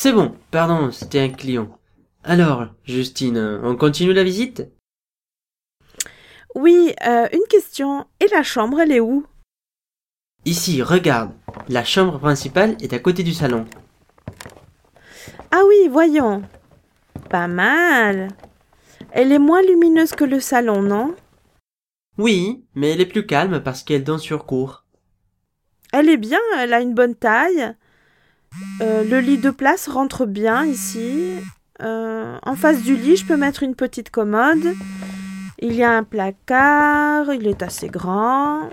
C'est bon, pardon, c'était un client. Alors, Justine, on continue la visite? Oui, euh, une question. Et la chambre, elle est où? Ici, regarde. La chambre principale est à côté du salon. Ah oui, voyons. Pas mal. Elle est moins lumineuse que le salon, non? Oui, mais elle est plus calme parce qu'elle donne sur cour. Elle est bien, elle a une bonne taille. Euh, le lit de place rentre bien ici. Euh, en face du lit, je peux mettre une petite commode. Il y a un placard, il est assez grand.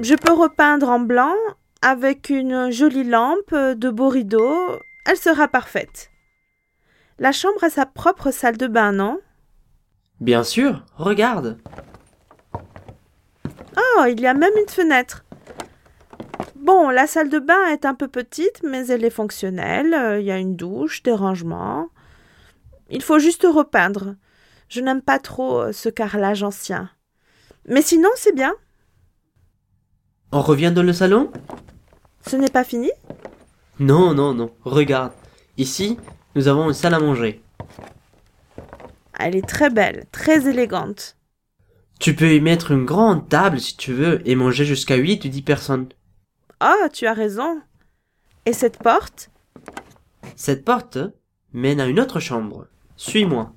Je peux repeindre en blanc avec une jolie lampe, de beaux rideaux. Elle sera parfaite. La chambre a sa propre salle de bain, non? Bien sûr, regarde. Oh, il y a même une fenêtre. Bon, la salle de bain est un peu petite, mais elle est fonctionnelle. Euh, il y a une douche, des rangements. Il faut juste repeindre. Je n'aime pas trop euh, ce carrelage ancien. Mais sinon, c'est bien. On revient dans le salon? Ce n'est pas fini? Non, non, non. Regarde. Ici, nous avons une salle à manger. Elle est très belle, très élégante. Tu peux y mettre une grande table si tu veux et manger jusqu'à 8 ou 10 personnes. Oh, tu as raison. Et cette porte? Cette porte mène à une autre chambre. Suis-moi.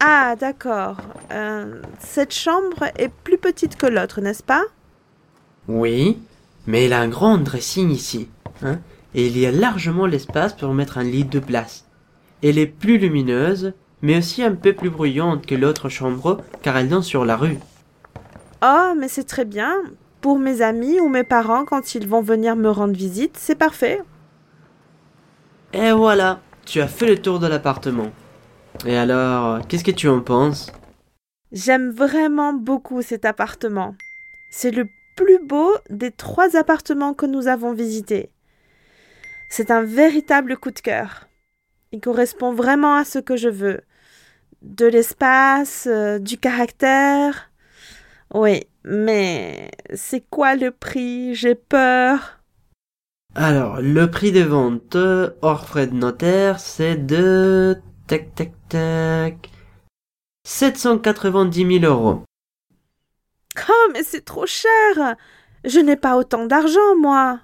Ah, d'accord. Euh, cette chambre est plus petite que l'autre, n'est-ce pas? Oui, mais elle a un grand dressing ici. Hein, et il y a largement l'espace pour mettre un lit de place. Elle est plus lumineuse, mais aussi un peu plus bruyante que l'autre chambre, car elle donne sur la rue. Oh, mais c'est très bien. Pour mes amis ou mes parents, quand ils vont venir me rendre visite, c'est parfait. Et voilà, tu as fait le tour de l'appartement. Et alors, qu'est-ce que tu en penses? J'aime vraiment beaucoup cet appartement. C'est le plus beau des trois appartements que nous avons visités. C'est un véritable coup de cœur. Il correspond vraiment à ce que je veux. De l'espace, euh, du caractère. Oui, mais c'est quoi le prix? J'ai peur. Alors, le prix de vente hors frais de notaire, c'est de... Tac, tac, tac... 790 000 euros. Oh, mais c'est trop cher Je n'ai pas autant d'argent, moi